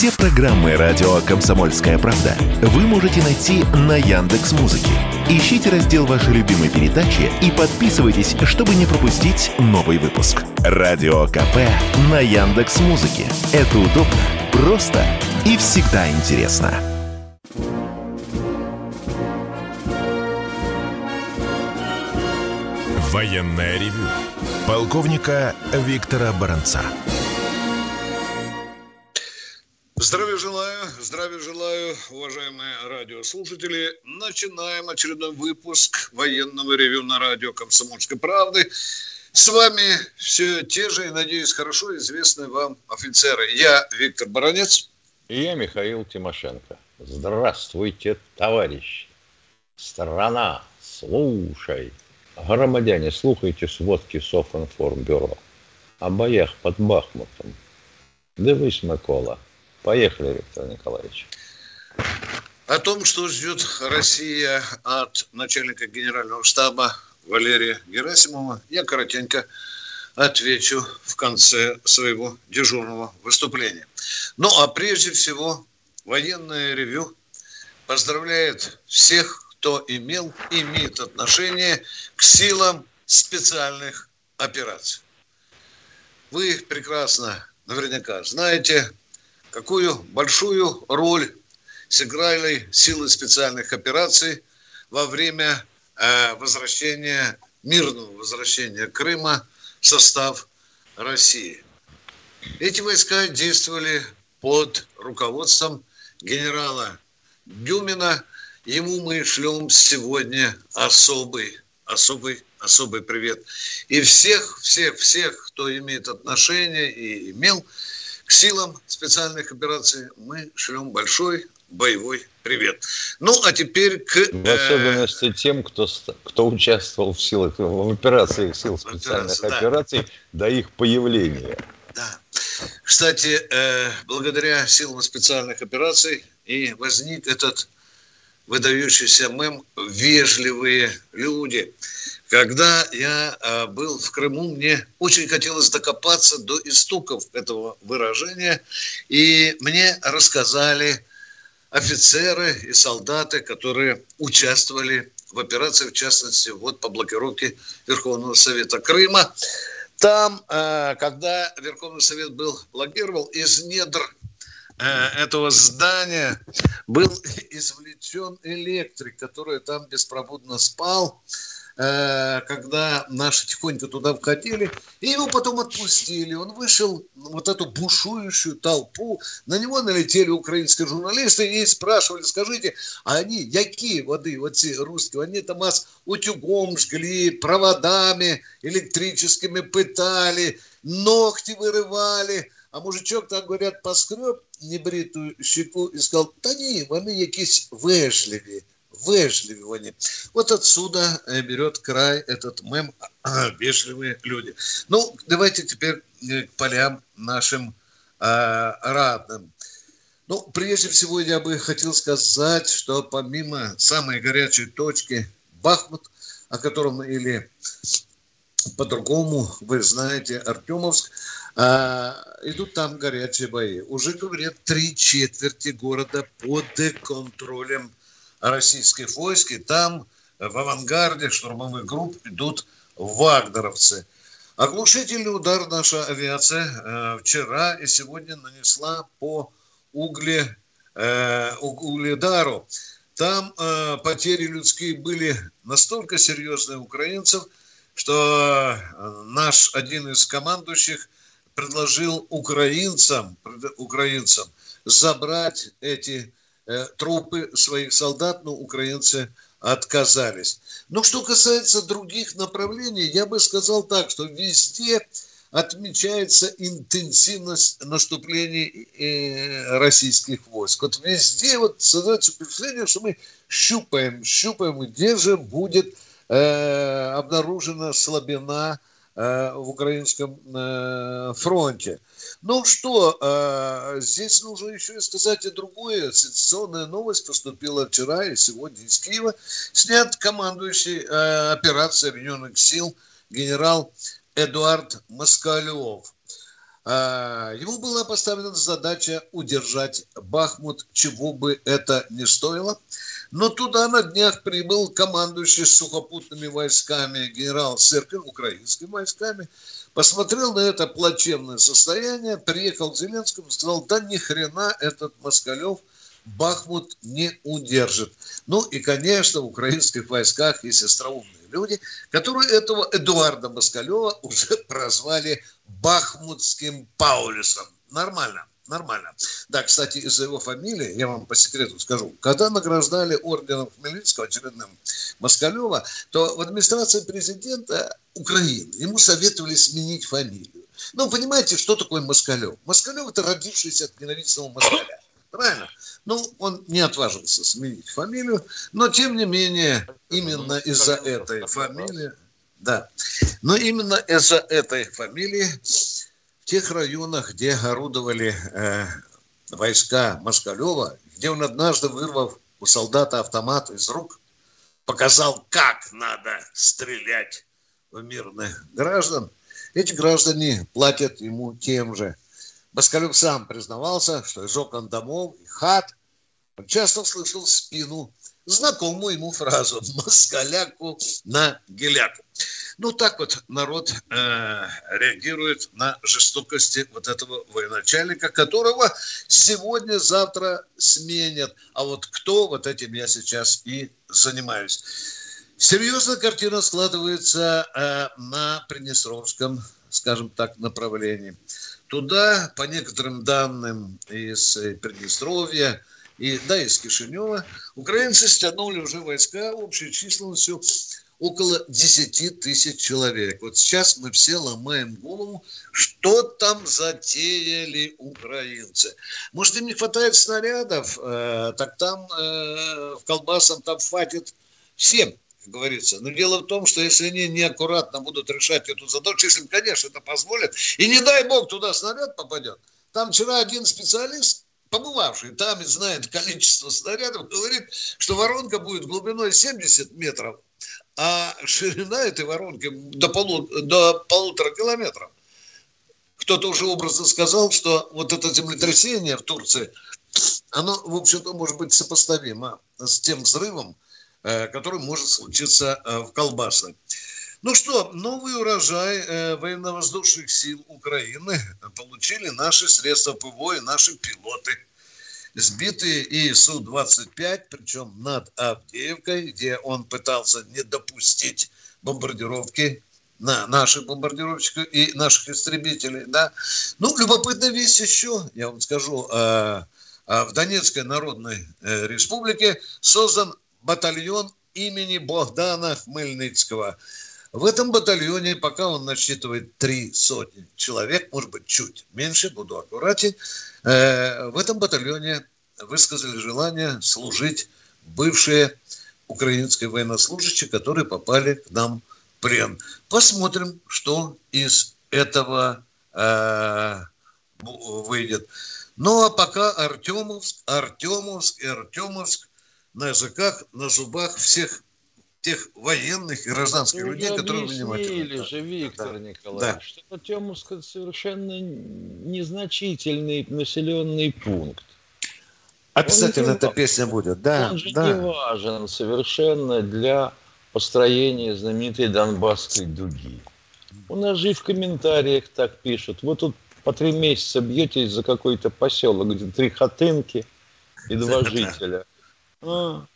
Все программы радио Комсомольская правда вы можете найти на Яндекс Музыке. Ищите раздел вашей любимой передачи и подписывайтесь, чтобы не пропустить новый выпуск. Радио КП на Яндекс Музыке. Это удобно, просто и всегда интересно. Военная ревю. Полковника Виктора Баранца. Здравия желаю, здравия желаю, уважаемые радиослушатели. Начинаем очередной выпуск военного ревю на радио «Комсомольской правды». С вами все те же и, надеюсь, хорошо известные вам офицеры. Я Виктор Баранец. И я Михаил Тимошенко. Здравствуйте, товарищи. Страна, слушай. Громадяне, слухайте сводки Софинформбюро. О боях под Бахмутом. Дивись, Микола. Поехали, Виктор Николаевич. О том, что ждет Россия от начальника генерального штаба Валерия Герасимова, я коротенько отвечу в конце своего дежурного выступления. Ну, а прежде всего, военное ревю поздравляет всех, кто имел, имеет отношение к силам специальных операций. Вы прекрасно наверняка знаете, какую большую роль сыграли силы специальных операций во время э, возвращения, мирного возвращения Крыма в состав России. Эти войска действовали под руководством генерала Дюмина. Ему мы шлем сегодня особый, особый, особый привет. И всех, всех, всех, кто имеет отношение и имел силам специальных операций мы шлем большой боевой привет. Ну, а теперь к... В э, особенности тем, кто, кто участвовал в силах, в операциях сил специальных Операция, операций да. до их появления. Да. Кстати, э, благодаря силам специальных операций и возник этот выдающийся мем «Вежливые люди». Когда я э, был в Крыму, мне очень хотелось докопаться до истоков этого выражения, и мне рассказали офицеры и солдаты, которые участвовали в операции, в частности, вот по блокировке Верховного Совета Крыма. Там, э, когда Верховный Совет был блокировал, из недр э, этого здания был извлечен электрик, который там беспробудно спал. Э, когда наши тихонько туда входили, и его потом отпустили. Он вышел вот эту бушующую толпу, на него налетели украинские журналисты и спрашивали, скажите, а они, какие воды, вот эти русские, они там вас утюгом жгли, проводами электрическими пытали, ногти вырывали, а мужичок там, говорят, поскреб небритую щеку и сказал, да ні, вони якісь вежливі, вежливые. Вот отсюда э, берет край этот мем «Вежливые люди». Ну, давайте теперь э, к полям нашим э, радным. Ну, прежде всего, я бы хотел сказать, что помимо самой горячей точки Бахмут, о котором или по-другому, вы знаете, Артемовск, а, идут там горячие бои. Уже, говорят, три четверти города под контролем российских войск, и там в авангарде штурмовых групп идут вагнеровцы. Оглушительный удар наша авиация э, вчера и сегодня нанесла по угле, э, угледару. Там э, потери людские были настолько серьезные украинцев, что э, наш один из командующих предложил украинцам, украинцам забрать эти трупы своих солдат, но украинцы отказались. Но что касается других направлений, я бы сказал так, что везде отмечается интенсивность наступлений э, российских войск. Вот везде вот создается впечатление, что мы щупаем, щупаем, где же будет э, обнаружена слабина э, в украинском э, фронте. Ну что, э, здесь нужно еще и сказать и другое. Сенсационная новость поступила вчера и сегодня из Киева. Снят командующий э, операцией Объединенных сил генерал Эдуард Москалев. А, ему была поставлена задача удержать Бахмут, чего бы это ни стоило. Но туда на днях прибыл командующий сухопутными войсками генерал Серкин, украинскими войсками, посмотрел на это плачевное состояние, приехал к Зеленскому сказал, да ни хрена этот Москалев Бахмут не удержит. Ну и, конечно, в украинских войсках есть остроумные люди, которые этого Эдуарда Москалева уже прозвали Бахмутским Паулюсом. Нормально. Нормально. Да, кстати, из-за его фамилии, я вам по секрету скажу, когда награждали орденом Хмельницкого очередным Москалева, то в администрации президента Украины ему советовали сменить фамилию. Ну, понимаете, что такое Москалев? Москалев – это родившийся от ненавистного Москаля. Правильно? Ну, он не отважился сменить фамилию, но тем не менее, именно из-за этой фамилии, да, но именно из-за этой фамилии в тех районах, где орудовали э, войска Москалева, где он однажды, вырвав у солдата автомат из рук, показал, как надо стрелять в мирных граждан, эти граждане платят ему тем же – Москалев сам признавался, что из окон домов и хат он часто слышал в спину знакомую ему фразу «москаляку на геляку». Ну, так вот народ э, реагирует на жестокости вот этого военачальника, которого сегодня-завтра сменят. А вот кто, вот этим я сейчас и занимаюсь. Серьезная картина складывается э, на Приднестровском, скажем так, направлении. Туда, по некоторым данным из Приднестровья, и, да, из Кишинева, украинцы стянули уже войска общей численностью около 10 тысяч человек. Вот сейчас мы все ломаем голову, что там затеяли украинцы. Может, им не хватает снарядов, э, так там э, в колбасам там хватит всем говорится. Но дело в том, что если они неаккуратно будут решать эту задачу, если, конечно, это позволят, и не дай бог туда снаряд попадет. Там вчера один специалист, побывавший там и знает количество снарядов, говорит, что воронка будет глубиной 70 метров, а ширина этой воронки до, полу, до полутора километров. Кто-то уже образно сказал, что вот это землетрясение в Турции, оно, в общем-то, может быть сопоставимо с тем взрывом, который может случиться э, в колбасах. Ну что, новый урожай э, военно-воздушных сил Украины получили наши средства ПВО и наши пилоты. Сбитые и Су-25, причем над Авдеевкой, где он пытался не допустить бомбардировки на наших бомбардировщиков и наших истребителей. Да? Ну, любопытная вещь еще, я вам скажу, в Донецкой Народной Республике создан батальон имени Богдана Хмельницкого. В этом батальоне, пока он насчитывает три сотни человек, может быть, чуть меньше, буду аккуратен, э, в этом батальоне высказали желание служить бывшие украинские военнослужащие, которые попали к нам в плен. Посмотрим, что из этого э, выйдет. Ну а пока Артемовск, Артемовск Артемовск на языках, на зубах всех тех военных и гражданских ну, людей, которые внимательны. же, Виктор да. Николаевич, да. что Тёмовск совершенно незначительный населенный пункт. Обязательно эта песня будет, да. Он же да. не важен совершенно для построения знаменитой Донбасской дуги. У нас же и в комментариях так пишут. Вы тут по три месяца бьетесь за какой-то поселок, где три хатынки и два жителя. А.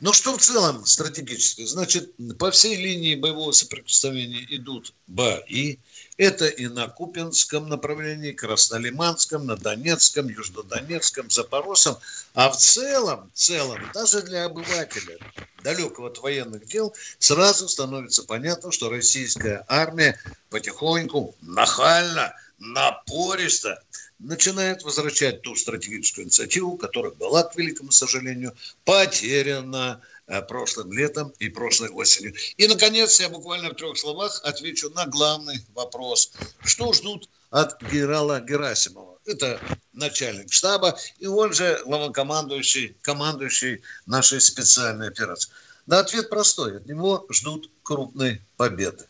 Ну что в целом стратегически? Значит, по всей линии боевого соприкосновения идут бои. Это и на Купинском направлении, Краснолиманском, на Донецком, Южнодонецком, Запорожском. А в целом, в целом, даже для обывателя, далекого от военных дел, сразу становится понятно, что российская армия потихоньку, нахально, напористо начинает возвращать ту стратегическую инициативу, которая была, к великому сожалению, потеряна э, прошлым летом и прошлой осенью. И, наконец, я буквально в трех словах отвечу на главный вопрос. Что ждут от генерала Герасимова? Это начальник штаба, и он же главнокомандующий, командующий нашей специальной операции. Да, ответ простой. От него ждут крупной победы.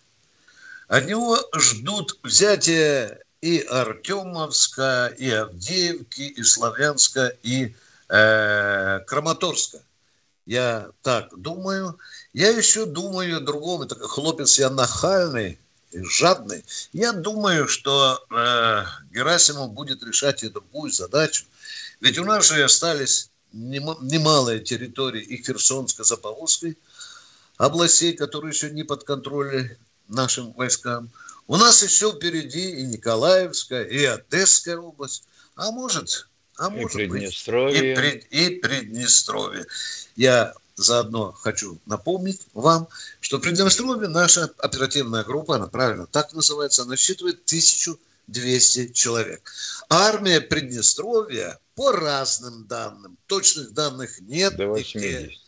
От него ждут взятия и Артемовска, и Авдеевки, и Славянска, и э, Краматорска. Я так думаю. Я еще думаю о другом. Это хлопец я нахальный, жадный. Я думаю, что э, Герасимов будет решать и другую задачу. Ведь у нас же остались немалые территории и Херсонской, Запорожской областей, которые еще не под контролем нашим войскам. У нас еще впереди и Николаевская, и Одесская область, а может, а и может Приднестровье. быть, и, Пред, и Приднестровье. Я заодно хочу напомнить вам, что в Приднестровье наша оперативная группа, она правильно так называется, она насчитывает 1200 человек. Армия Приднестровья по разным данным, точных данных нет. До 80. Нигде.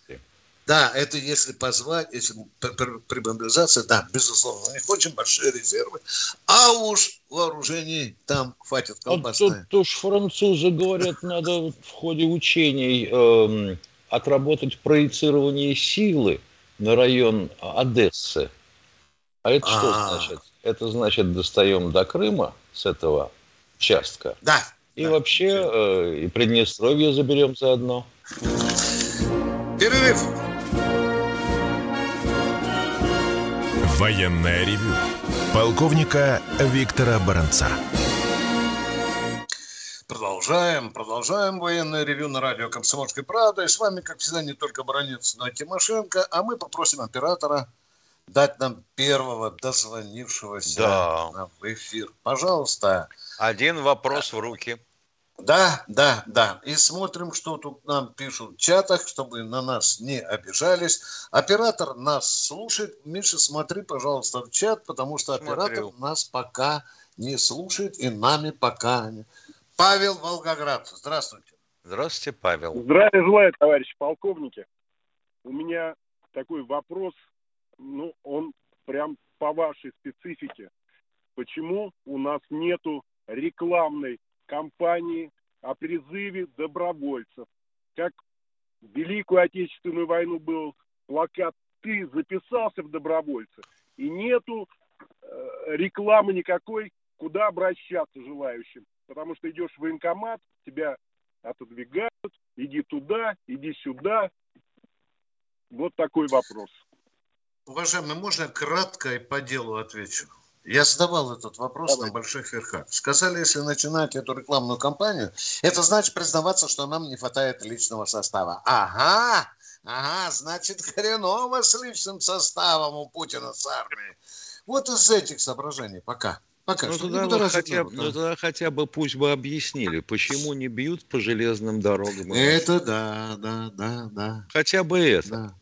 Да, это если позвать, если при мобилизации, да, безусловно, у них очень большие резервы, а уж вооружений там хватит колбасное. А тут уж французы говорят, надо в ходе учений э, отработать проецирование силы на район Одессы. А это что А-а-а. значит? Это значит, достаем до Крыма с этого участка. Да. И да. вообще э, и Приднестровье заберем заодно. Перерыв. Военное ревю полковника Виктора Баранца. Продолжаем, продолжаем военное ревю на радио «Комсомольской правды». И с вами, как всегда, не только Баранец, но и Тимошенко. А мы попросим оператора дать нам первого дозвонившегося да. в эфир. Пожалуйста. Один вопрос в руки. Да, да, да. И смотрим, что тут нам пишут в чатах, чтобы на нас не обижались. Оператор нас слушает. Миша, смотри, пожалуйста, в чат, потому что Смотрю. оператор нас пока не слушает и нами пока не... Павел Волгоград, здравствуйте. Здравствуйте, Павел. Здравия желаю, товарищи полковники. У меня такой вопрос, ну, он прям по вашей специфике. Почему у нас нету рекламной кампании о призыве добровольцев. Как в Великую Отечественную войну был плакат «Ты записался в добровольцы», и нету э, рекламы никакой, куда обращаться желающим. Потому что идешь в военкомат, тебя отодвигают, иди туда, иди сюда. Вот такой вопрос. Уважаемый, можно кратко и по делу отвечу? Я задавал этот вопрос Давай. на больших верхах. Сказали, если начинать эту рекламную кампанию, это значит признаваться, что нам не хватает личного состава. Ага, ага, значит хреново с личным составом у Путина с армией. Вот из этих соображений пока. Пока ну, что тогда, вот хотя, ну, тогда хотя бы пусть бы объяснили, почему не бьют по железным дорогам. Это да, да, да, да. Хотя бы это. Да.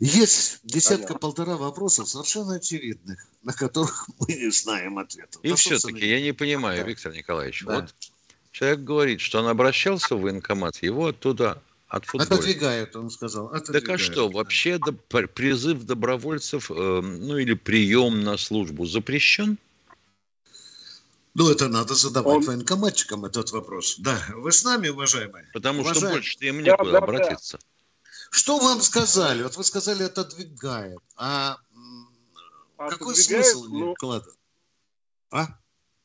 Есть десятка-полтора вопросов совершенно очевидных, на которых мы не знаем ответов. И все-таки я не понимаю, да. Виктор Николаевич, да. вот человек говорит, что он обращался в военкомат, его оттуда отфутболят. Отодвигают, он сказал. Отодвигают. Так а что, вообще да, призыв добровольцев, э, ну или прием на службу запрещен? Ну, это надо задавать он... военкоматчикам этот вопрос. Да, вы с нами, уважаемые? Потому уважаемые. что больше им некуда да, да, обратиться. Да. Что вам сказали? Вот вы сказали, отодвигает. А, а какой смысл ну, вкладывать? А?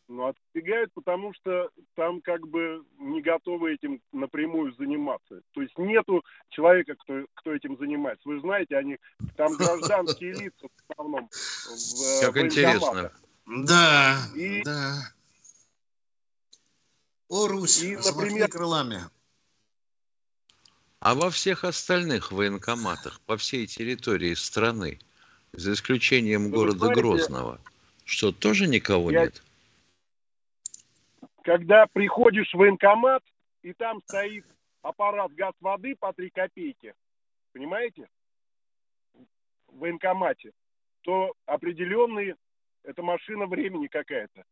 Ну, отодвигают, потому что там как бы не готовы этим напрямую заниматься. То есть нету человека, кто, кто этим занимается. Вы знаете, они там гражданские лица в основном. В, как интересно. Да, и, да. О, Русь, и, например, крылами. А во всех остальных военкоматах по всей территории страны, за исключением города знаете, Грозного, что тоже никого я... нет? Когда приходишь в военкомат, и там стоит аппарат газ воды по 3 копейки, понимаете, в военкомате, то определенные, это машина времени какая-то.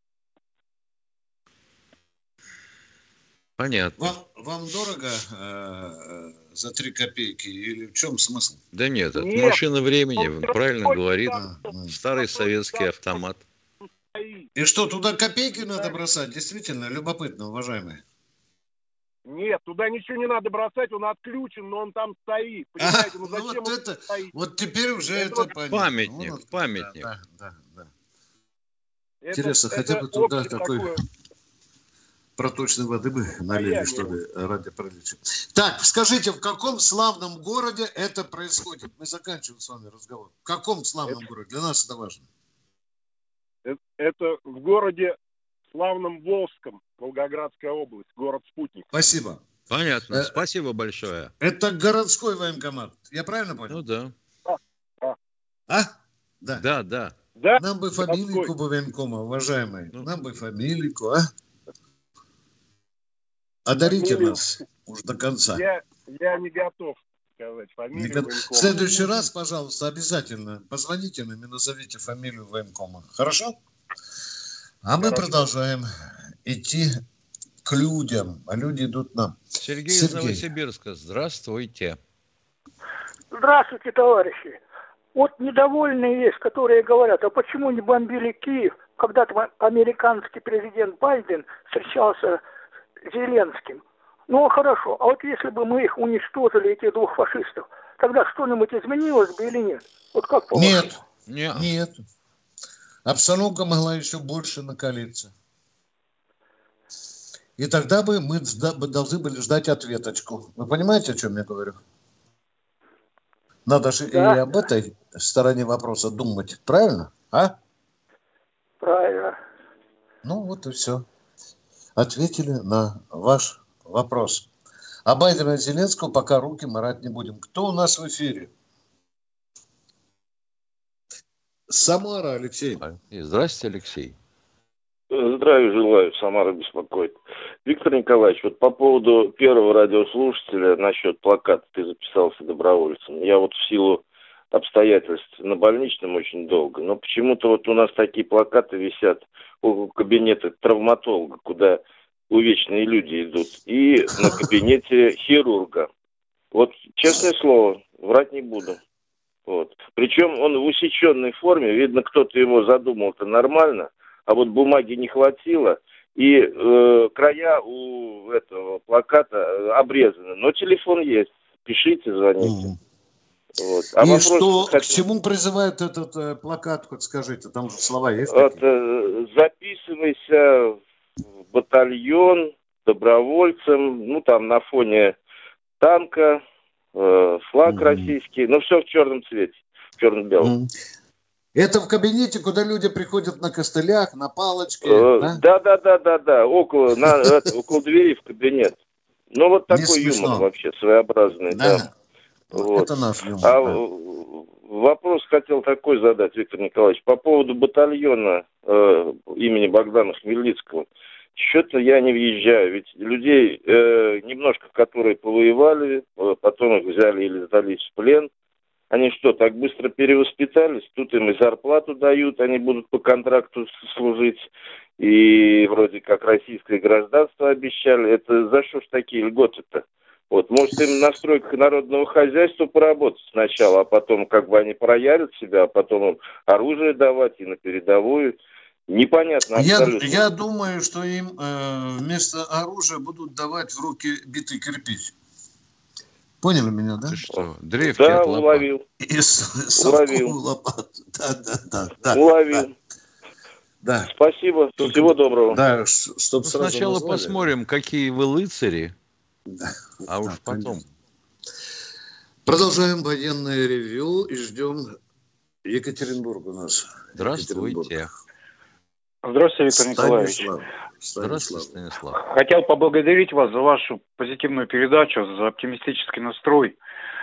Понятно. Вам, вам дорого э, за три копейки или в чем смысл? Да нет, это нет, машина времени, он правильно говорит. А, Старый советский автомат. И что, туда копейки надо бросать? Действительно, любопытно, уважаемые. Нет, туда ничего не надо бросать, он отключен, но он там стоит. Понимаете, ну, ну зачем вот это, стоит? Вот теперь уже это, это понятно. Памятник, вот, памятник. Да, да, да. Интересно, это, хотя бы туда такой такое... проточной воды бы налили, что ли, ради приличия. Так, скажите, в каком славном городе это происходит? Мы заканчиваем с вами разговор. В каком славном это... городе? Для нас это важно. Это, это в городе славном Волжском, Волгоградская область, город-спутник. Спасибо. Понятно. Э, Спасибо большое. Это городской военкомат. Я правильно понял? Ну да. А? А? Да. Да, да. Да? Нам бы фамилийку бы военкома, уважаемые. Ну. Нам бы фамилийку, а? Одарите Фамилию. нас уж до конца. Я, я не готов сказать фамилию не военкома. В следующий раз, пожалуйста, обязательно позвоните нам и назовите фамилию военкома. Хорошо? А мы Хорошо. продолжаем идти к людям, а люди идут нам. Сергей, Сергей. из Новосибирска, здравствуйте. Здравствуйте, товарищи. Вот недовольные есть, которые говорят, а почему не бомбили Киев, когда там американский президент Байден встречался с Зеленским. Ну, хорошо, а вот если бы мы их уничтожили, этих двух фашистов, тогда что-нибудь изменилось бы или нет? Вот как по Нет, нет. нет. Обстановка могла еще больше накалиться. И тогда бы мы должны были ждать ответочку. Вы понимаете, о чем я говорю? Надо же да. и об этой стороне вопроса думать, правильно? А? Правильно. Ну вот и все. Ответили на ваш вопрос. А Байдена и Зеленского пока руки марать не будем. Кто у нас в эфире? Самара, Алексей. Здравствуйте, Алексей. Здравия желаю, Самара беспокоит. Виктор Николаевич, вот по поводу первого радиослушателя насчет плаката ты записался добровольцем. Я вот в силу обстоятельств на больничном очень долго, но почему-то вот у нас такие плакаты висят кабинета травматолога, куда увечные люди идут, и на кабинете хирурга. Вот, честное слово, врать не буду. Вот. Причем он в усеченной форме, видно, кто-то его задумал-то нормально, а вот бумаги не хватило – и э, края у этого плаката э, обрезаны. Но телефон есть. Пишите, звоните. Mm. Вот. А и вопрос, что, как... к чему призывает этот э, плакат, хоть скажите, там же слова есть? Вот, э, записывайся в батальон добровольцем, ну там на фоне танка, э, флаг mm. российский, но все в черном цвете, в черно-белом. Mm. Это в кабинете, куда люди приходят на костылях, на палочке. Э, да, да, да, да, да, около, на, около двери в кабинет. Ну вот такой юмор вообще своеобразный, да. Вот. Это наш юмор. А да. вопрос хотел такой задать, Виктор Николаевич, по поводу батальона э, имени Богдана Хмельницкого. Что-то я не въезжаю, ведь людей э, немножко, которые повоевали, э, потом их взяли или сдались в плен – они что, так быстро перевоспитались? Тут им и зарплату дают, они будут по контракту служить. И вроде как российское гражданство обещали. Это за что ж такие льготы-то? Вот, может, им на стройках народного хозяйства поработать сначала, а потом как бы они проявят себя, а потом им оружие давать и на передовую. Непонятно абсолютно. Я, я думаю, что им э, вместо оружия будут давать в руки битый кирпич. Поняли меня, да? Ты что, древки да, от лопат. уловил. И с, уловил. лопат. Да, да, да. да уловил. Да. Спасибо. Только, Всего доброго. Да, чтобы ну, сразу Сначала назвали. посмотрим, какие вы лыцари, да. а уж да, потом. Конечно. Продолжаем военное ревью и ждем Екатеринбург у нас. Здравствуйте. Здравствуйте, Виктор Николаевич. Станислав. Здравствуйте, Станислав. Хотел поблагодарить вас за вашу позитивную передачу, за оптимистический настрой.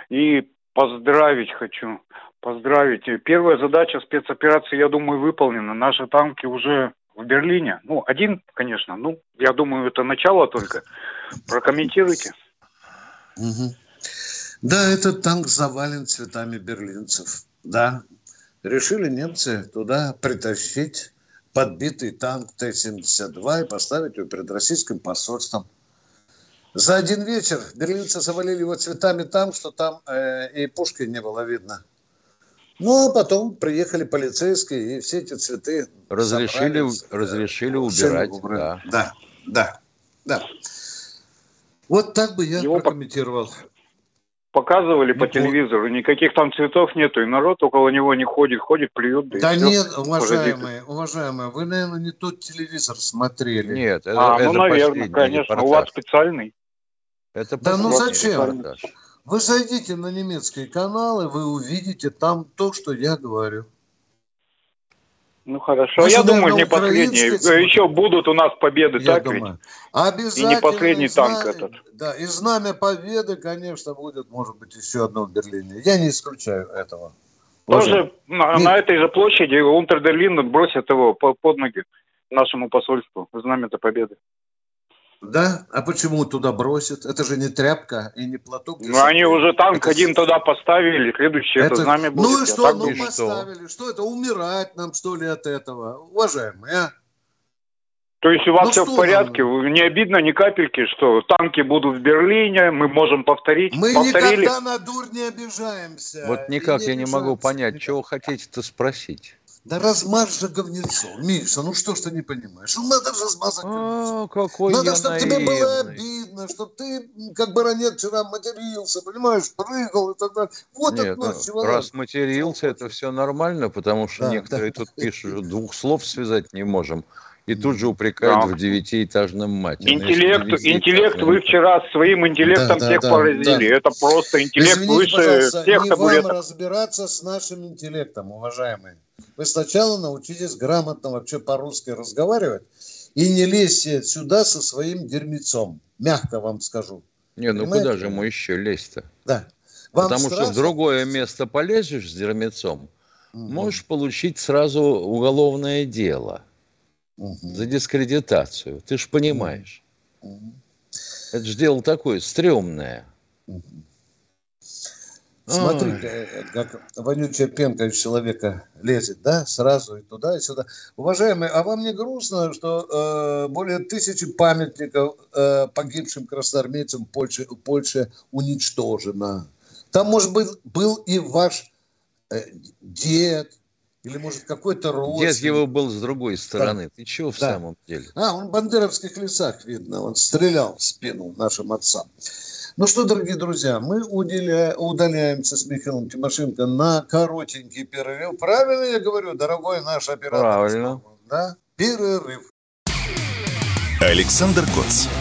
И поздравить хочу. Поздравить. Первая задача спецоперации, я думаю, выполнена. Наши танки уже в Берлине. Ну, один, конечно. Ну, я думаю, это начало только. Прокомментируйте. Угу. Да, этот танк завален цветами берлинцев. Да. Решили немцы туда притащить подбитый танк Т-72 и поставить его перед российским посольством. За один вечер берлинцы завалили его цветами там, что там э, и пушки не было видно. Ну, а потом приехали полицейские, и все эти цветы разрешили, собрали, разрешили убирать. Да. да, да, да. Вот так бы я Его прокомментировал. Показывали по телевизору, никаких там цветов нету, и народ около него не ходит, ходит, плюет. Да, да нет, уважаемые, уважаемые, вы, наверное, не тот телевизор смотрели. Нет, это, а, это ну, наверное, конечно, репортаж. у вас специальный. Это да ну зачем? Репортаж. Вы зайдите на немецкие каналы, вы увидите там то, что я говорю. Ну хорошо, я думаю, не последние. Еще будут у нас победы, я так думаю. ведь? Обязательно. И не последний знамя, танк этот. Да, и знамя победы, конечно, будет, может быть, еще одно в Берлине. Я не исключаю этого. Тоже на, на этой же площади Унтердерлин бросят его под ноги нашему посольству. Знамя-то победы. Да? А почему туда бросят? Это же не тряпка и не платок. Ну, они уже танк это... один туда поставили, следующее это, это знамя будет. Ну и что, ну поставили. Что? что это, умирать нам, что ли, от этого? Уважаемые, а? То есть у вас ну, все в порядке? Нам? Не обидно ни капельки, что танки будут в Берлине, мы можем повторить? Мы Повторили? никогда на дур не обижаемся. Вот никак не я не могу понять, никак. чего хотите-то спросить. Да размажь же говнецо, Миша, ну что ж ты не понимаешь? Ну надо же размазать говнецо. какой Надо, чтобы тебе было обидно, чтобы ты, как баронет, вчера матерился, понимаешь, прыгал и так далее. Вот Нет, ну, раз матерился, это все нормально, потому что да, некоторые да. тут пишут, двух слов связать не можем и тут же упрекают да. в девятиэтажном мате. Интеллект, интеллект вы вчера своим интеллектом да, всех да, поразили. Да. Это просто интеллект Извините, выше всех не вам разбираться с нашим интеллектом, уважаемые. Вы сначала научитесь грамотно вообще по-русски разговаривать и не лезьте сюда со своим дерьмецом. Мягко вам скажу. Не, ну Понимаете? куда же мы еще лезть-то? Да. Вам Потому страшно? что в другое место полезешь с дерьмецом, угу. можешь получить сразу уголовное дело – угу. за дискредитацию. Ты ж понимаешь. Угу. Это же дело такое стрёмное. Угу. Смотрите, как вонючая пенка из человека лезет, да, сразу и туда, и сюда. Уважаемые, а вам не грустно, что э, более тысячи памятников э, погибшим красноармейцам Польши, Польше уничтожено? Там, может быть, был и ваш э, дед, или, может, какой-то родственник. Дед его был с другой стороны. Да. Ты чего в да. самом деле? А, он в бандеровских лесах, видно. Он стрелял в спину нашим отцам. Ну что, дорогие друзья, мы уделя... удаляемся с Михаилом Тимошенко на коротенький перерыв. Правильно я говорю, дорогой наш оператор? Правильно. Да? Перерыв. Александр Коц.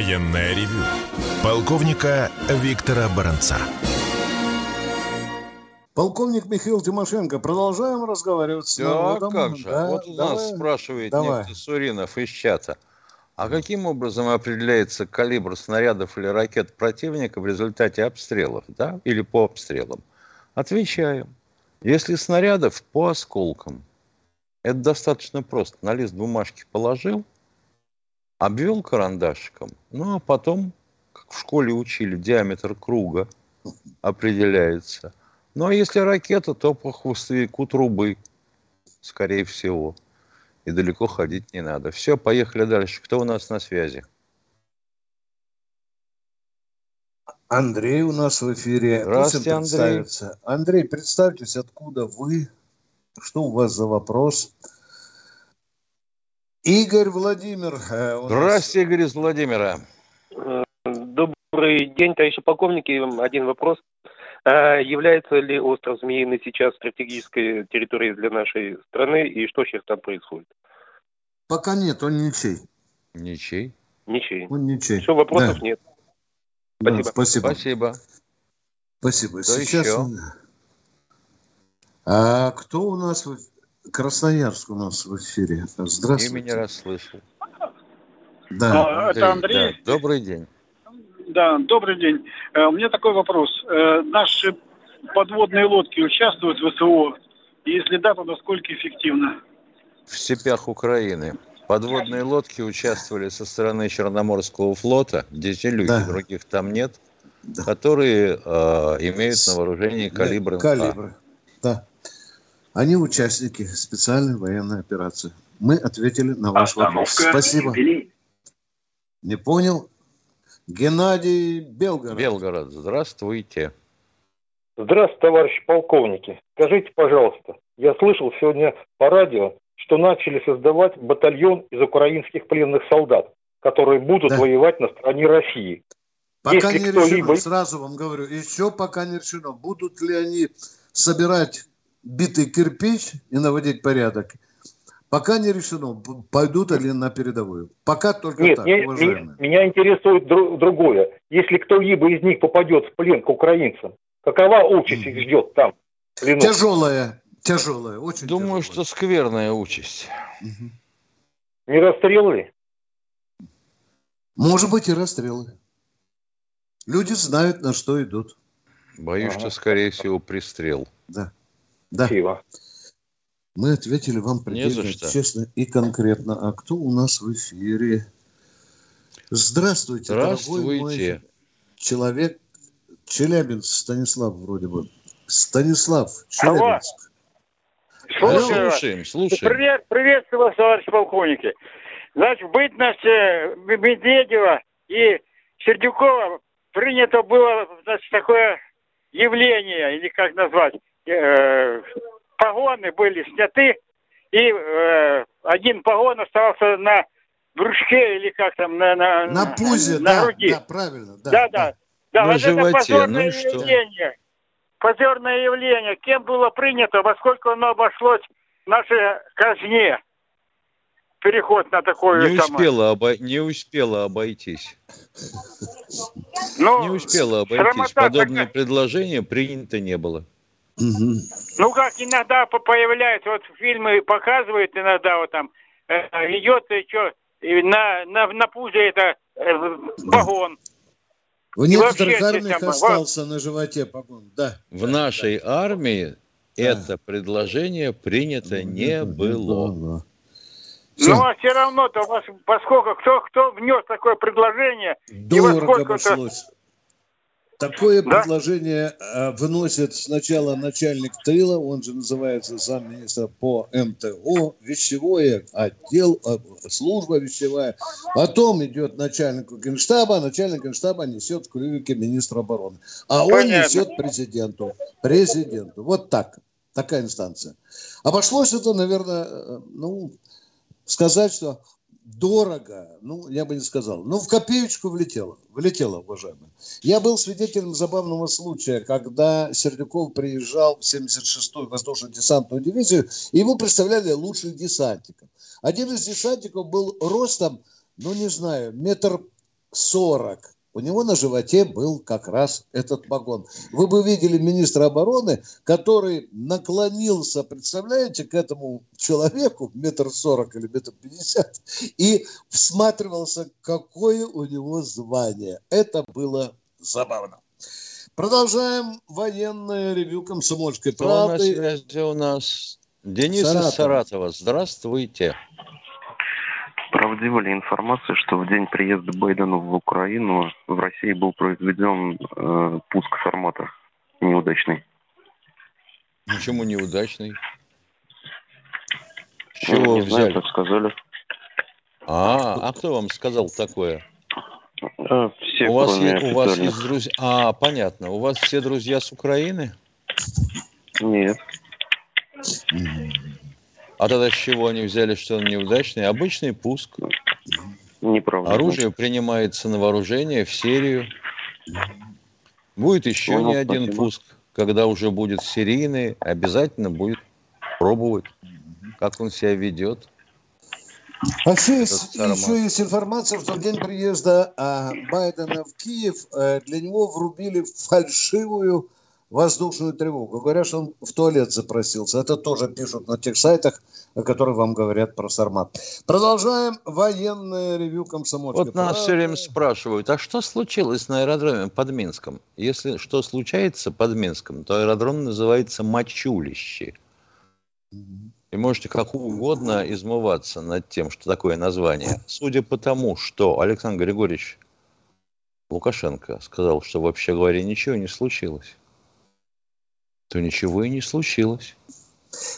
Военная ревю. Полковника Виктора Баранца. Полковник Михаил Тимошенко, продолжаем разговаривать с Да, как же. Да, вот у давай, нас спрашивает давай. Суринов из чата. А каким образом определяется калибр снарядов или ракет противника в результате обстрелов, да, или по обстрелам? Отвечаем. Если снарядов по осколкам, это достаточно просто. На лист бумажки положил, обвел карандашиком, ну а потом, как в школе учили, диаметр круга определяется. Ну а если ракета, то по хвостовику трубы, скорее всего. И далеко ходить не надо. Все, поехали дальше. Кто у нас на связи? Андрей у нас в эфире. Здравствуйте, Андрей. Андрей, представьтесь, откуда вы, что у вас за вопрос? Игорь Владимир. Э, Здравствуйте, Игорь из Владимира. Добрый день, товарищи полковники. Один вопрос. А является ли остров Змеиный сейчас стратегической территорией для нашей страны и что сейчас там происходит? Пока нет, он ничей. Ничей? Ничей. Он ничей. Все, вопросов да. нет. Спасибо. Да, спасибо. Спасибо. Спасибо. Кто Сейчас... Еще? А кто у нас Красноярск у нас в эфире. Здравствуйте. Имя не расслышал. Да. Андрей, Это Андрей. Да. Добрый день. Да, добрый день. Э, у меня такой вопрос. Э, наши подводные лодки участвуют в СВО? Если да, то насколько эффективно? В степях Украины. Подводные лодки участвовали со стороны Черноморского флота. Люди, да. других там нет. да. которые э, имеют на вооружении калибры. Калибры, да. Они участники специальной военной операции. Мы ответили на ваш вопрос. Спасибо. Не понял? Геннадий Белгород. Белгород, здравствуйте. Здравствуйте, товарищи полковники. Скажите, пожалуйста, я слышал сегодня по радио, что начали создавать батальон из украинских пленных солдат, которые будут да. воевать на стороне России. Пока Если не решено, сразу вам говорю, еще пока не решено, будут ли они собирать битый кирпич и наводить порядок, Пока не решено, пойдут ли на передовую. Пока только Нет, так, не, уважаемые. Меня интересует дру- другое. Если кто-либо из них попадет в плен к украинцам, какова участь их ждет там? Плену? Тяжелая, тяжелая, очень Думаю, тяжелая. что скверная участь. Угу. Не расстрелы? Может быть и расстрелы. Люди знают, на что идут. Боюсь, ага. что, скорее всего, пристрел. Да. Да. Спасибо. Мы ответили вам предельно честно и конкретно. А кто у нас в эфире? Здравствуйте, Здравствуйте. дорогой мой человек. Челябинск, Станислав вроде бы. Станислав, Челябинск. Алло. Слушаю, слушаем, слушаем. Привет, приветствую вас, товарищ полковники. Значит, в бытность э, Медведева и Сердюкова принято было значит, такое явление, или как назвать, э, погоны были сняты, и э, один погон оставался на брюшке или как там, на, на, на пузе, на да, груди. Да, правильно. Да, да. да. да. На вот животе, это позорное ну явление. Позорное явление. Кем было принято, во сколько оно обошлось нашей казне? Переход на такое не успела, обо... не успела обойтись. Ну, не успела обойтись. Подобное такая... предложение принято не было. Угу. Ну, как иногда появляется, вот фильмы показывают иногда, вот там, э, идет и что, на, на, на пузе это э, погон. У некоторых армиях остался на животе погон, да. В нашей армии да. это предложение принято не было. Ну, а все равно-то, поскольку кто, кто внес такое предложение, Дорого обошлось. Такое да? предложение э, выносит сначала начальник тыла, он же называется замминистра по МТО, вещевое отдел, э, служба вещевая. Потом идет начальник генштаба, начальник генштаба несет в клювике министра обороны. А Понятно. он несет президенту. Президенту. Вот так. Такая инстанция. Обошлось это, наверное, э, ну, сказать, что дорого, ну, я бы не сказал, но в копеечку влетело, влетело, уважаемые. Я был свидетелем забавного случая, когда Сердюков приезжал в 76-ю воздушно-десантную дивизию, и ему представляли лучших десантников. Один из десантников был ростом, ну, не знаю, метр сорок у него на животе был как раз этот погон. Вы бы видели министра обороны, который наклонился, представляете, к этому человеку, метр сорок или метр пятьдесят, и всматривался, какое у него звание. Это было забавно. Продолжаем военное ревю комсомольской правды. Кто на связи у нас? Денис Саратова. из Саратова. Здравствуйте. Правдива ли информация, что в день приезда Байдена в Украину в России был произведен э, пуск формата неудачный? Почему неудачный? С чего ну, не взяли? Знаю, так сказали. А, а кто вам сказал такое? А, все, у вас, есть, у вас есть друзья. А, понятно. У вас все друзья с Украины? Нет. А тогда с чего они взяли, что он неудачный? Обычный пуск. Неправда. Оружие принимается на вооружение в серию. Будет еще ну, не один спасибо. пуск. Когда уже будет серийный, обязательно будет пробовать, как он себя ведет. А еще есть, еще есть информация, что в день приезда а, Байдена в Киев а, для него врубили фальшивую воздушную тревогу. Говорят, что он в туалет запросился. Это тоже пишут на тех сайтах, о которых вам говорят про Сармат. Продолжаем военное ревю комсомольской. Вот нас все время спрашивают, а что случилось на аэродроме под Минском? Если что случается под Минском, то аэродром называется Мочулище. И можете как угодно измываться над тем, что такое название. Судя по тому, что Александр Григорьевич Лукашенко сказал, что, вообще говоря, ничего не случилось, то ничего и не случилось.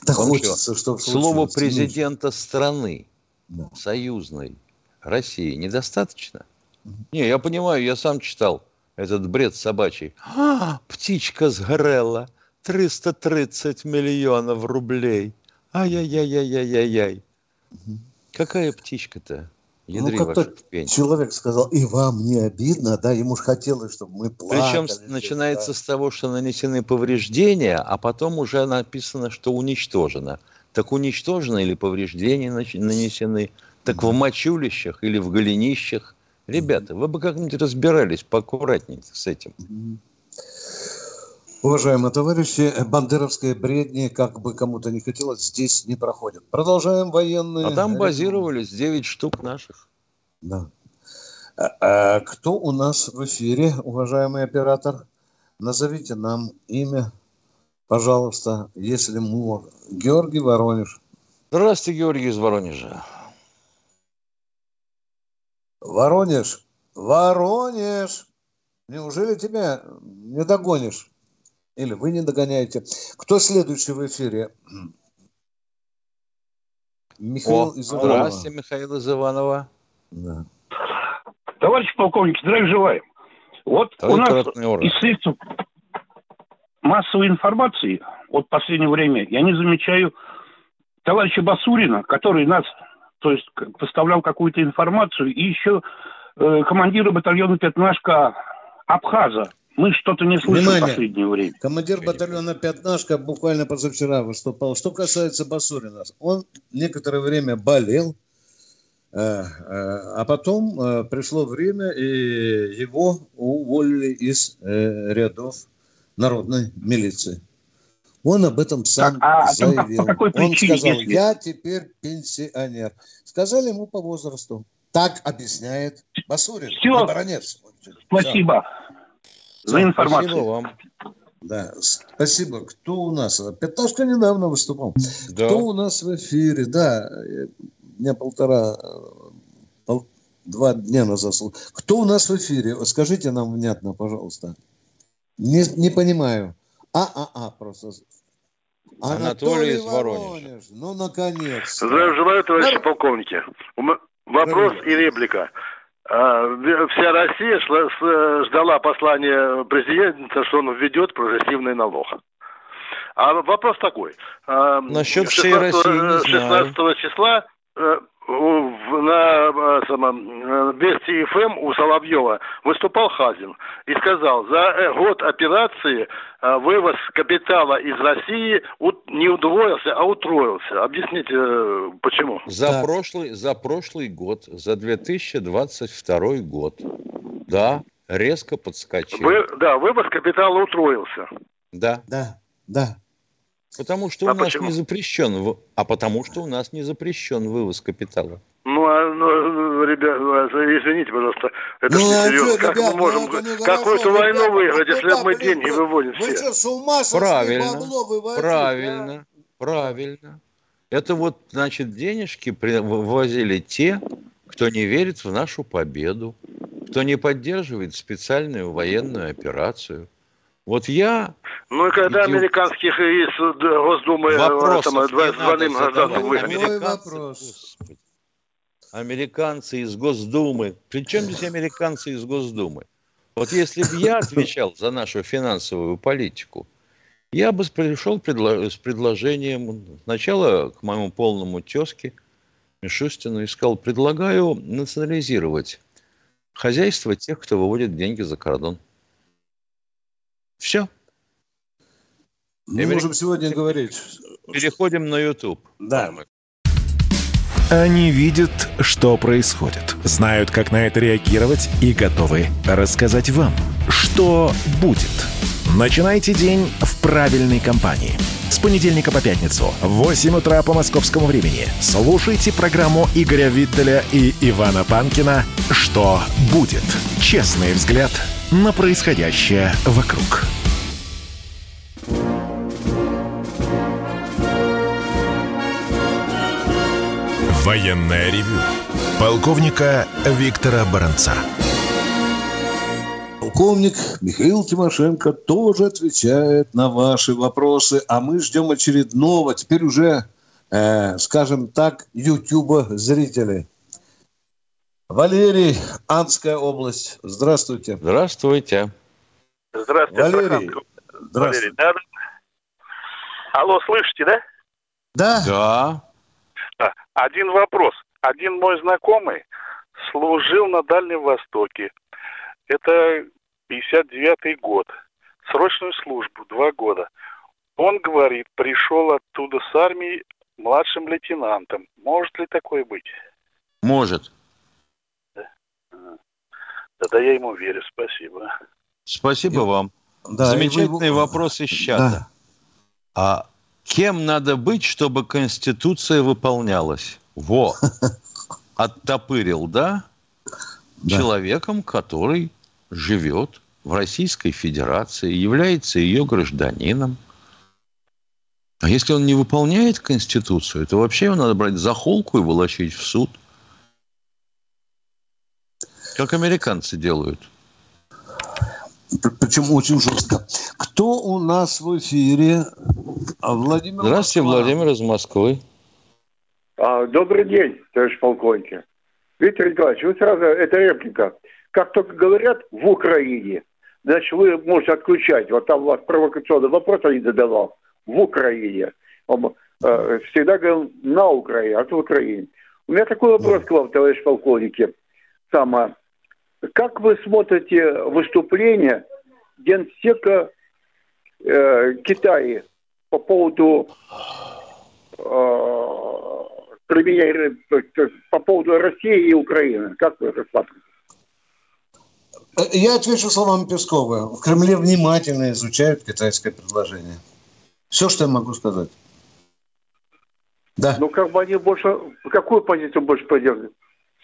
Да хочется, чтобы Слово президента страны, да. союзной, России, недостаточно? Угу. Не, я понимаю, я сам читал этот бред собачий. А, птичка сгорела, 330 миллионов рублей. Ай-яй-яй-яй-яй-яй. Угу. Какая птичка-то? Ядри ну, как-то человек сказал, и вам не обидно, да, ему же хотелось, чтобы мы плакали. Причем начинается да. с того, что нанесены повреждения, а потом уже написано, что уничтожено. Так уничтожено или повреждения нанесены, так в мочулищах или в голенищах. Ребята, вы бы как-нибудь разбирались поаккуратнее с этим. Уважаемые товарищи, бандеровские бредни, как бы кому-то не хотелось, здесь не проходят. Продолжаем военные... А там базировались 9 штук наших. Да. А, а, кто у нас в эфире, уважаемый оператор? Назовите нам имя, пожалуйста, если можно. Георгий Воронеж. Здравствуйте, Георгий из Воронежа. Воронеж, Воронеж, неужели тебя не догонишь? Или вы не догоняете. Кто следующий в эфире? Михаил О, из Иванова. Здравствуйте, Михаил из Иванова. Да. Товарищ полковник, здравия желаю. Вот Товарищ у нас из средств массовой информации от последнего время я не замечаю товарища Басурина, который нас, то есть, поставлял какую-то информацию, и еще э, командира батальона «Пятнашка» Абхаза, мы что-то не слышим Внимание. в последнее время. Командир батальона «Пятнашка» буквально позавчера выступал. Что касается Басурина, он некоторое время болел, э, э, а потом э, пришло время, и его уволили из рядов народной милиции. Он об этом сам так, а заявил. По какой причине, он сказал, если... я теперь пенсионер. Сказали ему по возрасту. Так объясняет Басурин, Все. Спасибо. Да за информацию. Спасибо вам. Да, спасибо. Кто у нас? Пятнашка недавно выступал. Да. Кто у нас в эфире? Да, дня полтора, пол, два дня назад. Кто у нас в эфире? Скажите нам внятно, пожалуйста. Не, не понимаю. А-а-а, просто. Анатолий, Анатолий из Воронежа. Воронеж. Ну, наконец. Здравия желаю, товарищи полковники. Вопрос Здравия. и реплика. А, вся Россия шла, ждала послания президента, что он введет прогрессивный налог. А вопрос такой. А, Насчет 16, всей России 16 числа э, на самом, Вести ФМ у Соловьева выступал Хазин и сказал, за э, год операции э, вывоз капитала из России не удвоился, а утроился. Объясните, э, почему? За, да. прошлый, за прошлый год, за 2022 год, да, резко подскочил. Вы, да, вывоз капитала утроился. Да. Да, да. Потому что а у нас почему? не запрещен, а потому что у нас не запрещен вывоз капитала. Ну, а, ну, ребят, извините, пожалуйста, это ну, не серьезно. Как ребят, мы можем ну, какую-то войну ребят, выиграть, если ребят, мы деньги вы, выводим вы все? Что, с ума правильно, бабло правильно, да? правильно. Это вот, значит, денежки вывозили те, кто не верит в нашу победу, кто не поддерживает специальную военную операцию – вот я... Ну и когда идиот... американских из Госдумы Вопросов там, двойным выгнали. Вопрос. Американцы из Госдумы. Причем здесь американцы из Госдумы? Вот если бы я отвечал за нашу финансовую политику, я бы пришел с предложением сначала к моему полному тезке Мишустину и сказал, предлагаю национализировать хозяйство тех, кто выводит деньги за кордон. Все. Мы можем сегодня говорить. Переходим на YouTube. Да. Они видят, что происходит, знают, как на это реагировать и готовы рассказать вам, что будет. Начинайте день в правильной компании. С понедельника по пятницу в 8 утра по московскому времени слушайте программу Игоря Виттеля и Ивана Панкина «Что будет?». Честный взгляд на происходящее вокруг. Военное ревю полковника Виктора Баранца. Полковник Михаил Тимошенко тоже отвечает на ваши вопросы, а мы ждем очередного, теперь уже, э, скажем так, Ютуба зрителей. Валерий, Анская область. Здравствуйте. Здравствуйте. Здравствуйте. Валерий. Здравствуйте. Валерий, да? Алло, слышите, да? Да. Да. Один вопрос. Один мой знакомый служил на Дальнем Востоке. Это 59-й год. Срочную службу, два года. Он говорит, пришел оттуда с армии младшим лейтенантом. Может ли такое быть? Может. Тогда я ему верю, спасибо. Спасибо и, вам. Да, Замечательный вы... вопрос из чата. Да. А кем надо быть, чтобы Конституция выполнялась? Во! Оттопырил, да? да? Человеком, который живет в Российской Федерации, является ее гражданином. А если он не выполняет Конституцию, то вообще его надо брать за холку и волочить в суд. Как американцы делают. Причем очень жестко. Кто у нас в эфире? А, Владимир Здравствуйте, Москва. Владимир из Москвы. А, добрый день, товарищ полковник. Виктор Николаевич, вы сразу, это реплика. Как только говорят в Украине, значит, вы можете отключать. Вот там у вас провокационный вопрос один задавал. В Украине. Он, э, всегда говорил на Украине, а то в Украине. У меня такой вопрос к вам, товарищ полковник. Самое. Как вы смотрите выступление генсека э, Китая по поводу э, применения, по поводу России и Украины? Как вы это смотрите? Я отвечу словами Пескова. В Кремле внимательно изучают китайское предложение. Все, что я могу сказать. Да. Ну, как бы они больше... Какую позицию больше поддерживают?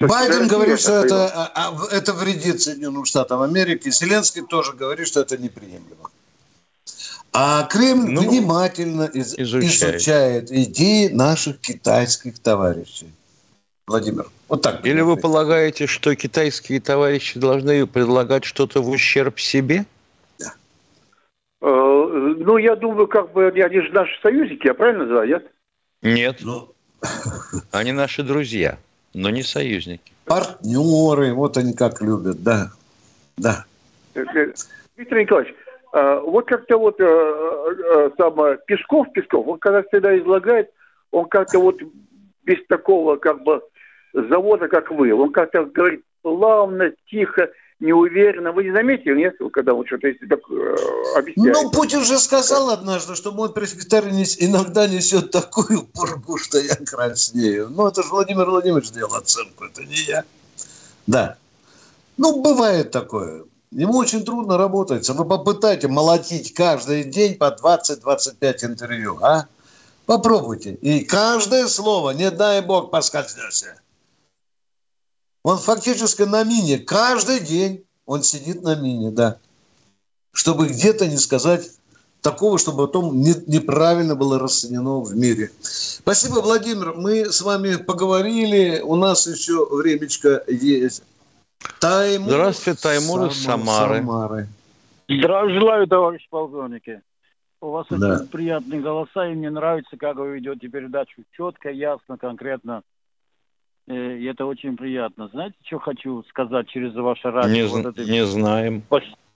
Байден говорит, что это, а, а, это вредит Соединенным Штатам Америки. Зеленский тоже говорит, что это неприемлемо. А Кремль ну, внимательно из, изучает. изучает идеи наших китайских товарищей. Владимир, вот так. Или вы полагаете, что китайские товарищи должны предлагать что-то в ущерб себе? Да. Э, ну, я думаю, как бы они же наши союзники, я правильно называю, нет? Нет. Ну... Они наши друзья но не союзники. Партнеры, вот они как любят, да. Да. Виктор Николаевич, а, вот как-то вот э, э, самое Песков, Песков, он когда всегда излагает, он как-то вот без такого как бы завода, как вы, он как-то говорит плавно, тихо, неуверенно. Вы не заметили, нет, когда он что-то так э, объясняет? Ну, Путин же сказал однажды, что мой пресвитер иногда несет такую пургу, что я краснею. Ну, это же Владимир Владимирович сделал оценку, это не я. Да. Ну, бывает такое. Ему очень трудно работать. Вы попытайте молотить каждый день по 20-25 интервью, а? Попробуйте. И каждое слово, не дай бог, поскользнешься. Он фактически на мине. Каждый день он сидит на мине, да. Чтобы где-то не сказать такого, чтобы потом не, неправильно было расценено в мире. Спасибо, Владимир. Мы с вами поговорили. У нас еще времечко есть. Таймур. Здравствуйте, Таймур из Самары. Самары. Здравия желаю, товарищ полковники. У вас да. очень приятные голоса, и мне нравится, как вы ведете передачу четко, ясно, конкретно. Э, и это очень приятно. Знаете, что хочу сказать через ваше радио? Не, вот это, не знаем.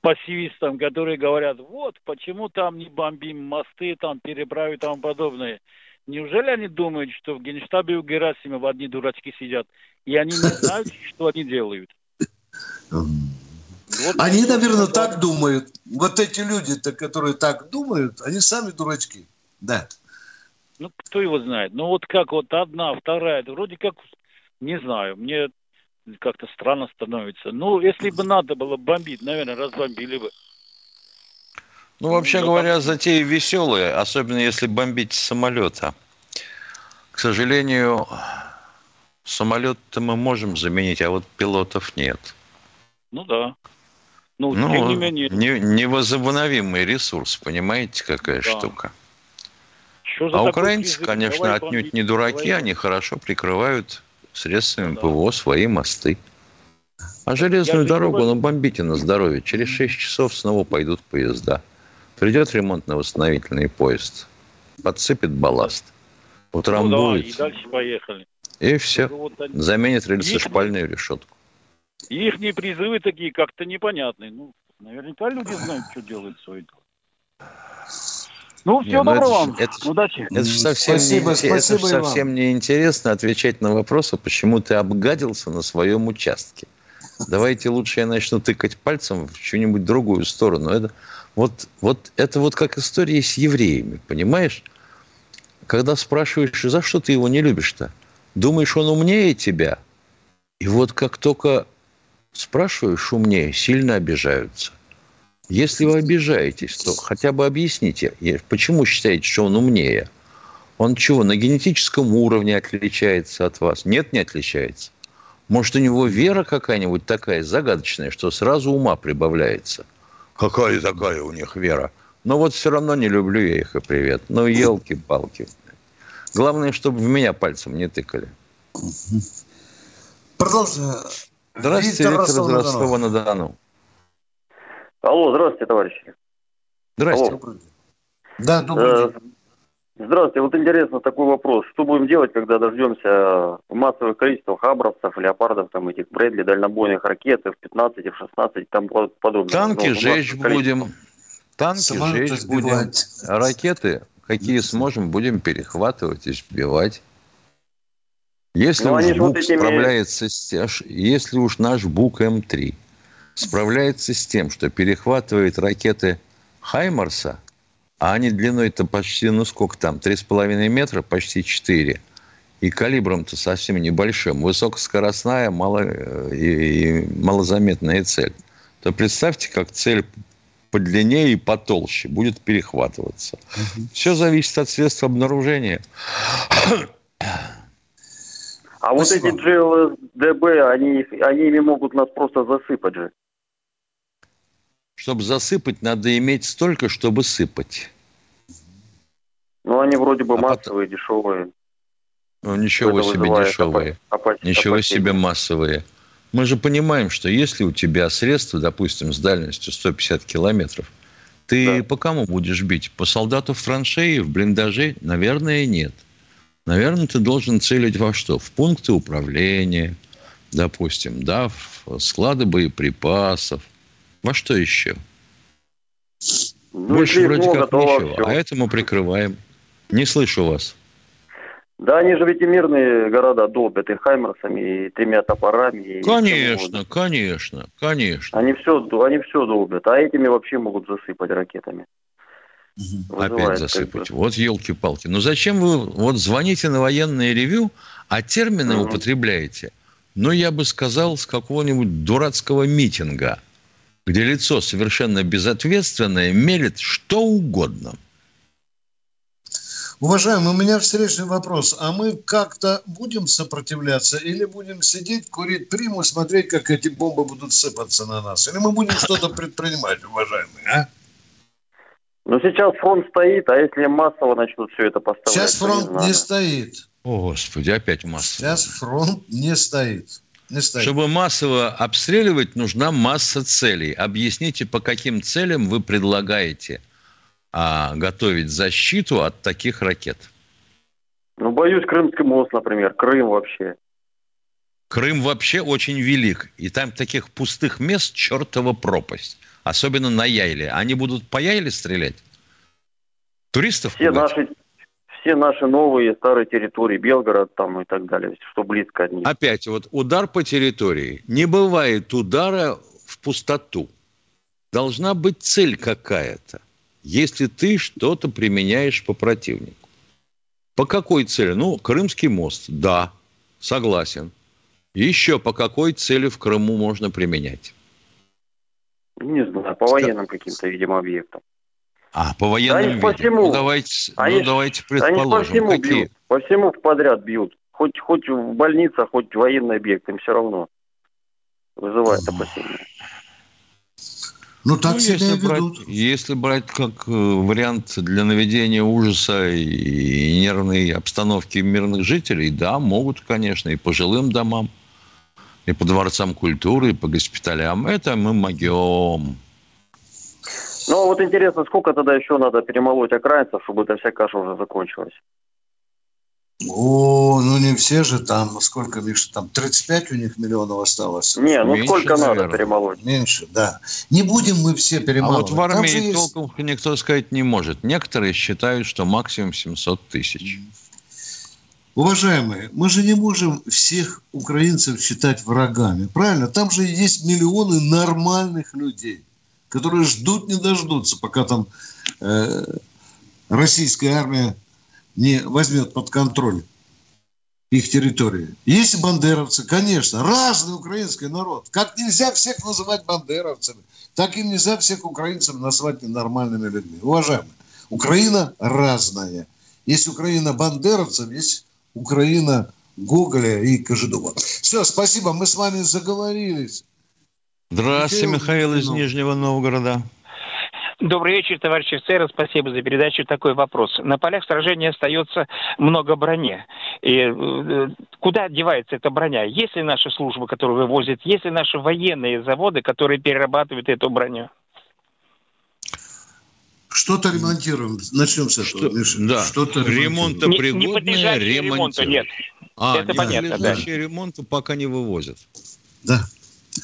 Пассивистам, которые говорят, вот, почему там не бомбим мосты, там переправы и тому подобное. Неужели они думают, что в генштабе у Герасимова одни дурачки сидят, и они не знают, что они делают? Вот они, наверное, так думают. Вот эти люди-то, которые так думают, они сами дурачки. Да. Ну, кто его знает? Ну, вот как вот одна, вторая, это вроде как не знаю, мне как-то странно становится. Ну, если бы надо было бомбить, наверное, разбомбили бы. Ну, вообще ну, говоря, там... затеи веселые, особенно если бомбить с самолета. К сожалению, самолет-то мы можем заменить, а вот пилотов нет. Ну да. Ну, ну тем не менее. Не, невозобновимый ресурс, понимаете, какая да. штука. А украинцы, язык? конечно, Давай отнюдь не дураки, Давай. они хорошо прикрывают средствами ПВО свои мосты. А железную дорогу, ну, бомбите на здоровье. Через 6 часов снова пойдут поезда. Придет ремонтно-восстановительный поезд, подсыпет балласт, утрамбует. Ну, да, и дальше поехали. И все. Вот они... Заменит рельсошпальную решетку. Их не призывы такие как-то непонятные. Ну, наверняка люди знают, что делают дело. Ну, всего ну, доброго вам. Это, Удачи. Это же совсем, спасибо, не, спасибо это же совсем не интересно отвечать на вопросы, почему ты обгадился на своем участке. Давайте лучше я начну тыкать пальцем в чью-нибудь другую сторону. Это вот, вот, это вот как история с евреями, понимаешь? Когда спрашиваешь, за что ты его не любишь-то? Думаешь, он умнее тебя? И вот как только спрашиваешь умнее, сильно обижаются. Если вы обижаетесь, то хотя бы объясните, почему считаете, что он умнее? Он чего, на генетическом уровне отличается от вас? Нет, не отличается. Может, у него вера какая-нибудь такая загадочная, что сразу ума прибавляется? Какая такая у них вера? Но вот все равно не люблю я их и привет. Ну, елки-палки. Главное, чтобы в меня пальцем не тыкали. Продолжим. Здравствуйте, Виктор, Виктор Ростова-на-Дону. Алло, здравствуйте, товарищи. Здравствуйте. Алло. Да, добрый день. Э, здравствуйте. Вот интересно такой вопрос. Что будем делать, когда дождемся массовых количествах абрамсов, леопардов, там этих Брэдли, дальнобойных ракет, в 15 в 16 там подобное? Танки ну, жечь будем. Танки Самолеты жечь будем. Ракеты, какие сможем, будем перехватывать и сбивать. Если ну, уж БУК этими... справляется с... Если уж наш БУК М3 справляется с тем, что перехватывает ракеты Хаймарса, а они длиной-то почти, ну сколько там, 3,5 метра, почти 4, и калибром-то совсем небольшим, высокоскоростная, мало, э, и, и малозаметная цель, то представьте, как цель подлиннее и потолще будет перехватываться. Угу. Все зависит от средств обнаружения. А вот эти GLSDB, они, они ими могут нас просто засыпать же. Чтобы засыпать, надо иметь столько, чтобы сыпать. Ну, они вроде бы а массовые, потом... дешевые. Ну, ничего Это себе дешевые. Опа... Ничего опасение. себе массовые. Мы же понимаем, что если у тебя средства, допустим, с дальностью 150 километров, ты да. по кому будешь бить? По солдату в траншеи, в блиндаже? Наверное, нет. Наверное, ты должен целить во что? В пункты управления, допустим, да, в склады боеприпасов. Во что еще? Ну, Больше вроде как ничего. Все. А это мы прикрываем. Не слышу вас. Да, они же ведь и мирные города долбят и хаймерсами, и тремя топорами. Конечно, конечно, конечно. Они все, они все долбят, а этими вообще могут засыпать ракетами. Опять засыпать. Вот елки-палки. Ну зачем вы вот звоните на военное ревю, а термины угу. употребляете? Ну, я бы сказал, с какого-нибудь дурацкого митинга, где лицо совершенно безответственное мелет что угодно. Уважаемый, у меня встречный вопрос. А мы как-то будем сопротивляться или будем сидеть, курить приму, смотреть, как эти бомбы будут сыпаться на нас? Или мы будем что-то предпринимать, уважаемые, а? Ну, сейчас фронт стоит, а если массово начнут все это поставлять? Сейчас фронт не, не стоит. О, Господи, опять массово. Сейчас фронт не стоит. Чтобы массово обстреливать, нужна масса целей. Объясните, по каким целям вы предлагаете а, готовить защиту от таких ракет? Ну, боюсь, Крымский мост, например, Крым вообще. Крым вообще очень велик. И там таких пустых мест чертова пропасть особенно на Яйле. Они будут по Яйле стрелять? Туристов? Все наши, все наши новые старые территории, Белгород там и так далее, что близко от них. Опять вот удар по территории. Не бывает удара в пустоту. Должна быть цель какая-то, если ты что-то применяешь по противнику. По какой цели? Ну, Крымский мост, да, согласен. Еще по какой цели в Крыму можно применять? Не знаю, по военным каким-то, видимо, объектам. А, по военным да, по всему. Ну, давайте, они, ну, давайте предположим. Они по всему Какие? бьют. По всему подряд бьют. Хоть, хоть в больницах, хоть в военный объект, им все равно вызывает опасения. Ну, так ну, если брать, если брать как э, вариант для наведения ужаса и нервной обстановки мирных жителей, да, могут, конечно, и по жилым домам. и по дворцам культуры, и по госпиталям. Это мы могем. Ну, вот интересно, сколько тогда еще надо перемолоть окраинцев, чтобы эта вся каша уже закончилась? О, ну не все же там, сколько, Миша, там 35 у них миллионов осталось. Не, ну Меньше, сколько наверное. надо перемолоть? Меньше, да. Не будем мы все перемолоть. А вот в армии есть... толком никто сказать не может. Некоторые считают, что максимум 700 тысяч. Уважаемые, мы же не можем всех украинцев считать врагами, правильно? Там же есть миллионы нормальных людей, которые ждут не дождутся, пока там э, российская армия не возьмет под контроль их территории. Есть бандеровцы, конечно, разный украинский народ. Как нельзя всех называть бандеровцами, так и нельзя всех украинцев назвать ненормальными людьми. Уважаемые, Украина разная. Есть Украина бандеровцев, есть Украина Гоголя и Кожедуба. Все, спасибо, мы с вами заговорились. Здравствуйте, Михаил, из Нижнего Новгорода. Добрый вечер, товарищи офицеры. Спасибо за передачу. Такой вопрос. На полях сражения остается много брони. И э, куда девается эта броня? Есть ли наши службы, которые вывозят? Есть ли наши военные заводы, которые перерабатывают эту броню? Что-то ремонтируем. Начнем с этого, Что, Миша. Да. Что-то ремонтопригодное не, не ремонта нет. А, это не понятно, да. ремонта пока не вывозят. Да.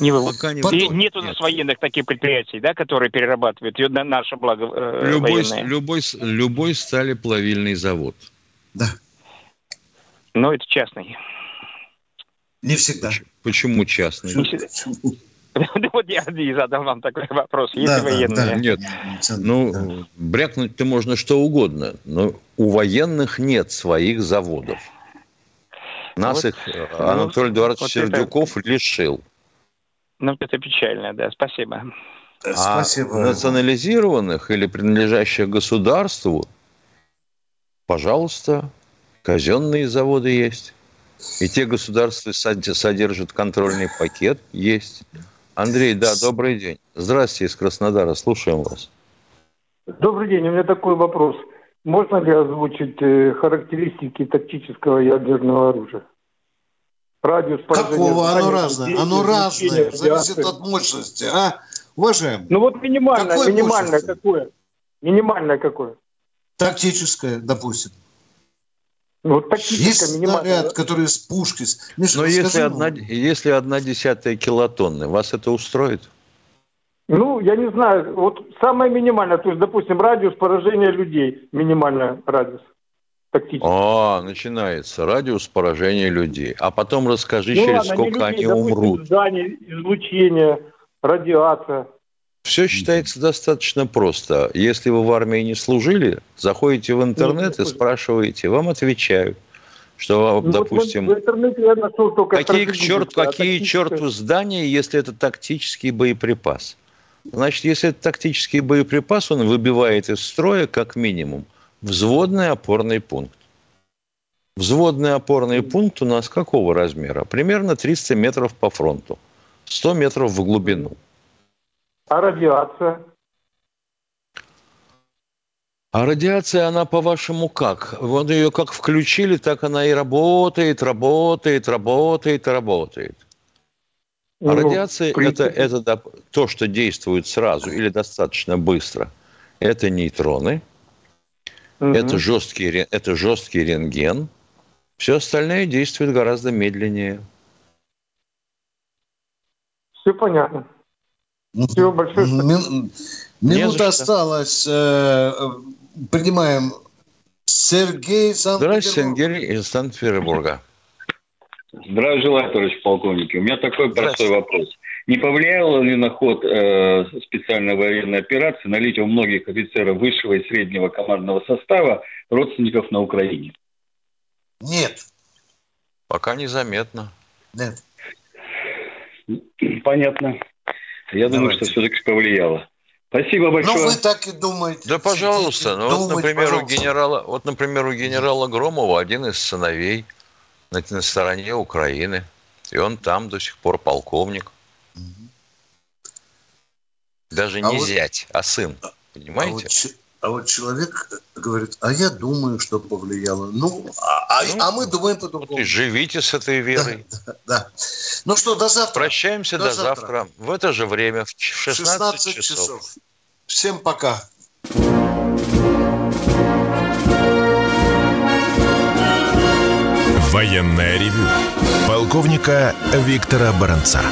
Не. Пока не Потом... Нет у нас нет. военных таких предприятий, да, которые перерабатывают на наше благо э, любой, военное. любой, любой стали плавильный завод. Да. Но это частный. Не всегда. Почему частный? Не всегда. Вот я и задал вам такой вопрос. Есть да, военные? Да, нет. Ну, да. брякнуть ты можно что угодно, но у военных нет своих заводов. Нас вот, их э, ну, Анатолий Эдуардович вот Сердюков это... лишил. Ну, это печально, да. Спасибо. А Спасибо. национализированных или принадлежащих государству, пожалуйста, казенные заводы есть. И те государства содержат контрольный пакет, есть. Андрей, да, добрый день. Здравствуйте из Краснодара, слушаем вас. Добрый день, у меня такой вопрос. Можно ли озвучить э, характеристики тактического ядерного оружия? Радиус Какого? Оно разное. Оно разное. Зависит от мощности. А, уважаемый? Ну вот минимальное, минимальное какое? Минимальное какое? Тактическое, допустим. Ну, вот Есть снаряд, да? который с пушки. Миша, Но если одна, если одна десятая килотонны, вас это устроит? Ну, я не знаю. Вот самое минимальное, то есть, допустим, радиус поражения людей, минимальный радиус. Тактически. А, начинается радиус поражения людей. А потом расскажи, ну, через ладно, сколько людей, они допустим, умрут. Здание, излучение, радиация. Все считается достаточно просто. Если вы в армии не служили, заходите в интернет и спрашиваете, вам отвечают, что, ну, допустим, вот в интернете я нашел только какие к черту, а какие черту здания, если это тактический боеприпас? Значит, если это тактический боеприпас, он выбивает из строя как минимум взводный опорный пункт. Взводный опорный пункт у нас какого размера? Примерно 300 метров по фронту, 100 метров в глубину. А радиация? А радиация, она по-вашему как? Вот ее как включили, так она и работает, работает, работает, работает. А ну, радиация это, это то, что действует сразу или достаточно быстро. Это нейтроны, угу. это, жесткий, это жесткий рентген. Все остальное действует гораздо медленнее. Все понятно. Всего большое спасибо. Минута осталась. Э, принимаем Сергей Санкт-Петербург. Здравствуйте, Сергей из Санкт-Петербурга. Здравия желаю, товарищ полковник. У меня такой простой вопрос. Не повлияло ли на ход э, специальной военной операции наличие у многих офицеров высшего и среднего командного состава родственников на Украине? Нет. Пока незаметно. Нет. Понятно. Я Давайте. думаю, что все-таки повлияло. Спасибо ну, большое. Ну, вы так и думаете. Да, пожалуйста. Ну, вот, например, у генерала, вот, например, у генерала Громова один из сыновей на, на стороне Украины. И он там до сих пор полковник. Даже а не вот, зять, а сын. Понимаете? А вот А вот человек говорит, а я думаю, что повлияло. Ну, а, а ну, а мы думаем по-другому. Вот живите с этой верой. Да, да, да. Ну что, до завтра. Прощаемся до, до завтра. завтра. В это же время, в 16, 16 часов. часов. Всем пока. Военная ревю. Полковника Виктора Баранца.